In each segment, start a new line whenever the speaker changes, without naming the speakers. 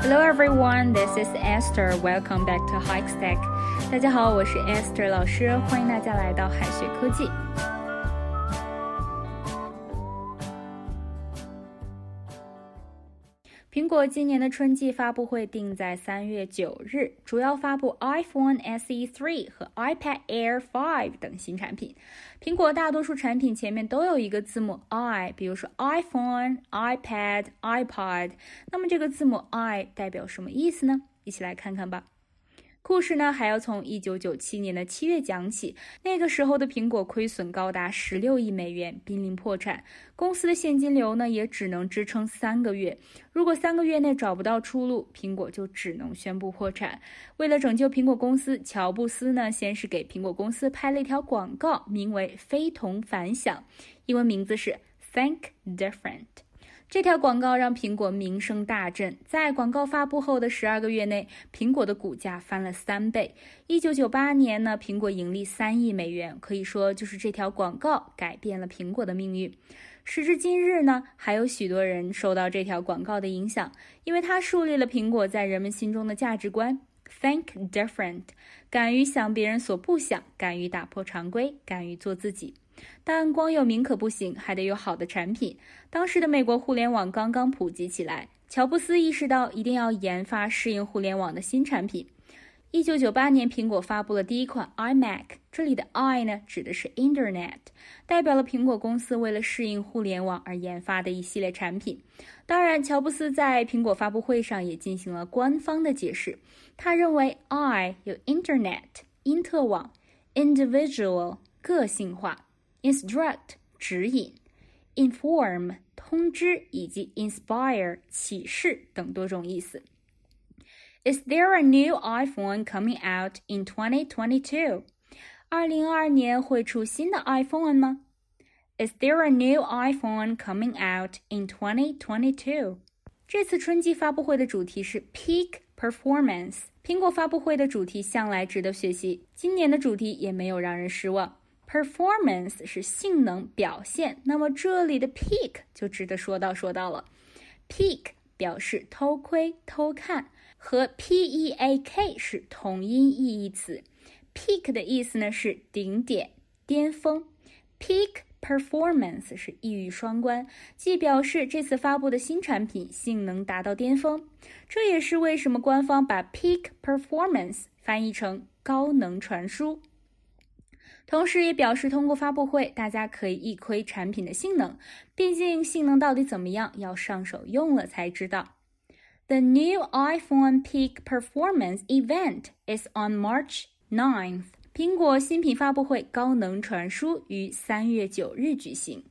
Hello everyone, this is Esther. Welcome back to Hike Stack. 大家好，我是 Esther 老师，欢迎大家来到海学科技。 今年的春季发布会定在三月九日，主要发布 iPhone SE 3和 iPad Air 5等新产品。苹果大多数产品前面都有一个字母 i，比如说 iPhone、iPad、iPod。那么这个字母 i 代表什么意思呢？一起来看看吧。故事呢，还要从一九九七年的七月讲起。那个时候的苹果亏损高达十六亿美元，濒临破产。公司的现金流呢，也只能支撑三个月。如果三个月内找不到出路，苹果就只能宣布破产。为了拯救苹果公司，乔布斯呢，先是给苹果公司拍了一条广告，名为“非同凡响”，英文名字是 “Think Different”。这条广告让苹果名声大振，在广告发布后的十二个月内，苹果的股价翻了三倍。一九九八年呢，苹果盈利三亿美元，可以说就是这条广告改变了苹果的命运。时至今日呢，还有许多人受到这条广告的影响，因为它树立了苹果在人们心中的价值观：think different，敢于想别人所不想，敢于打破常规，敢于做自己。但光有名可不行，还得有好的产品。当时的美国互联网刚刚普及起来，乔布斯意识到一定要研发适应互联网的新产品。一九九八年，苹果发布了第一款 iMac，这里的 i 呢指的是 Internet，代表了苹果公司为了适应互联网而研发的一系列产品。当然，乔布斯在苹果发布会上也进行了官方的解释，他认为 i 有 Internet 因特网，Individual 个性化。Instruct 指引，inform 通知以及 inspire 启示等多种意思。Is there a new iPhone coming out in 2022？二零二二年会出新的 iPhone 吗？Is there a new iPhone coming out in 2022？这次春季发布会的主题是 Peak Performance。苹果发布会的主题向来值得学习，今年的主题也没有让人失望。Performance 是性能表现，那么这里的 peak 就值得说到说到了。Peak 表示偷窥、偷看，和 P-E-A-K 是同音异义词。Peak 的意思呢是顶点、巅峰。Peak performance 是一语双关，既表示这次发布的新产品性能达到巅峰，这也是为什么官方把 peak performance 翻译成高能传输。同时也表示，通过发布会，大家可以一窥产品的性能。毕竟性能到底怎么样，要上手用了才知道。The new iPhone Peak Performance Event is on March 9th。苹果新品发布会高能传输于三月九日举行。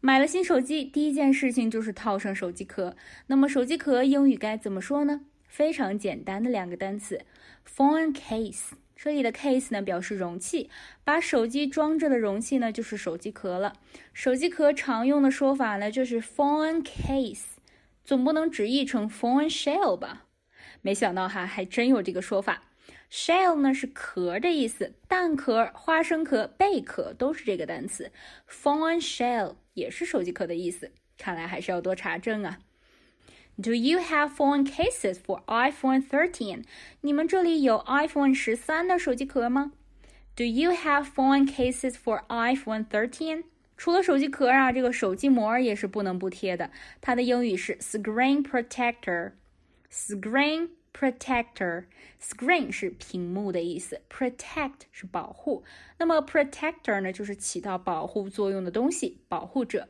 买了新手机，第一件事情就是套上手机壳。那么手机壳英语该怎么说呢？非常简单的两个单词：phone case。这里的 case 呢表示容器，把手机装着的容器呢就是手机壳了。手机壳常用的说法呢就是 phone case，总不能直译成 phone shell 吧？没想到哈，还真有这个说法。shell 呢是壳的意思，蛋壳、花生壳、贝壳都是这个单词。phone shell 也是手机壳的意思，看来还是要多查证啊。Do you have phone cases for iPhone 13? 你们这里有 iPhone 十三的手机壳吗？Do you have phone cases for iPhone 13? 除了手机壳啊，这个手机膜也是不能不贴的。它的英语是 screen protector。screen protector。screen 是屏幕的意思，protect 是保护。那么 protector 呢，就是起到保护作用的东西，保护者。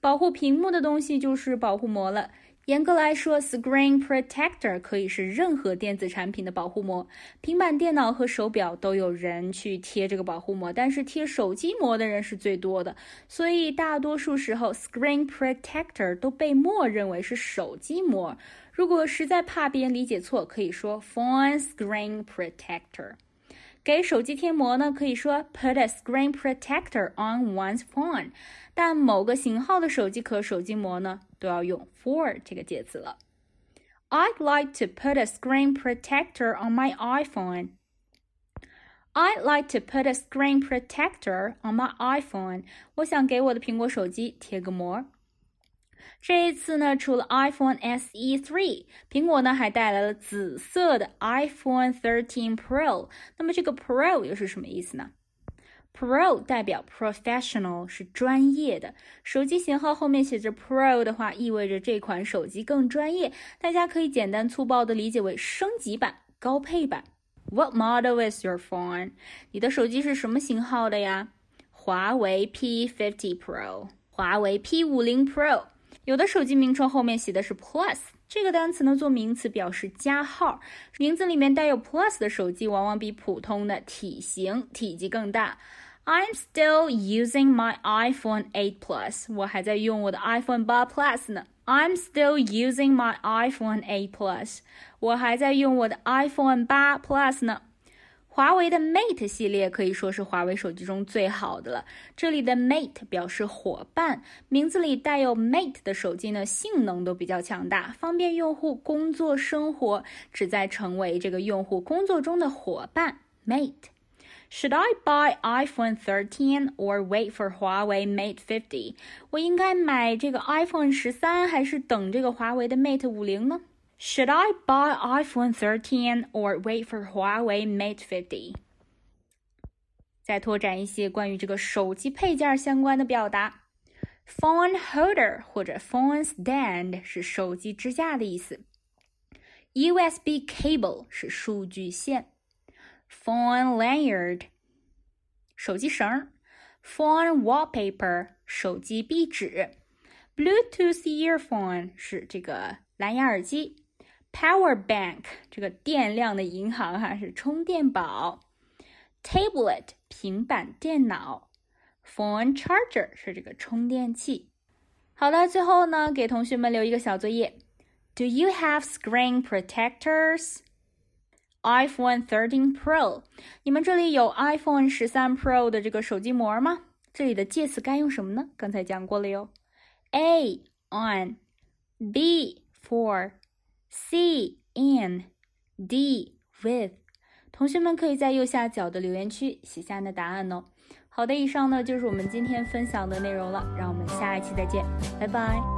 保护屏幕的东西就是保护膜了。 严格来说，Screen Protector 可以是任何电子产品的保护膜。平板电脑和手表都有人去贴这个保护膜，但是贴手机膜的人是最多的，所以大多数时候，Screen Protector 都被默认为是手机膜。如果实在怕别人理解错，可以说 Phone Screen Protector。给手机贴膜呢，可以说 Put a Screen Protector on one's phone。但某个型号的手机壳手机膜呢，都要用 for 这个介词了。I'd like to put a screen protector on my iPhone. I'd like to put a screen protector on my iPhone. 我想给我的苹果手机贴个膜。 这一次呢，除了 iPhone SE 3，苹果呢还带来了紫色的 iPhone 13 Pro。那么这个 Pro 又是什么意思呢？Pro 代表 professional，是专业的。手机型号后面写着 Pro 的话，意味着这款手机更专业。大家可以简单粗暴的理解为升级版、高配版。What model is your phone？你的手机是什么型号的呀？华为 P50 Pro，华为 P50 Pro。有的手机名称后面写的是 Plus 这个单词呢，做名词表示加号。名字里面带有 Plus 的手机，往往比普通的体型、体积更大。I'm still using my iPhone 8 Plus，我还在用我的 iPhone 8 Plus 呢。I'm still using my iPhone 8 Plus，我还在用我的 iPhone 8 Plus 呢。华为的 Mate 系列可以说是华为手机中最好的了。这里的 Mate 表示伙伴，名字里带有 Mate 的手机呢，性能都比较强大，方便用户工作生活，旨在成为这个用户工作中的伙伴。Mate。Should I buy iPhone 13 or wait for Huawei Mate 50？我应该买这个 iPhone 十三，还是等这个华为的 Mate 五零呢 ？should I buy iPhone 13 or wait for Huawei Mate 50? 再拓展一些关于这个手机配件相关的表达，phone holder 或者 phone stand 是手机支架的意思，USB cable 是数据线，phone lanyard 手机绳，phone wallpaper 手机壁纸，Bluetooth earphone 是这个蓝牙耳机。 Power bank 这个电量的银行哈是充电宝，tablet 平板电脑，phone charger 是这个充电器。好了，最后呢，给同学们留一个小作业：Do you have screen protectors? iPhone 13 Pro，你们这里有 iPhone 十三 Pro 的这个手机膜吗？这里的介词该用什么呢？刚才讲过了哟。A on，B for。 C in D with，同学们可以在右下角的留言区写下你的答案哦。好的，以上呢就是我们今天分享的内容了，让我们下一期再见，拜拜。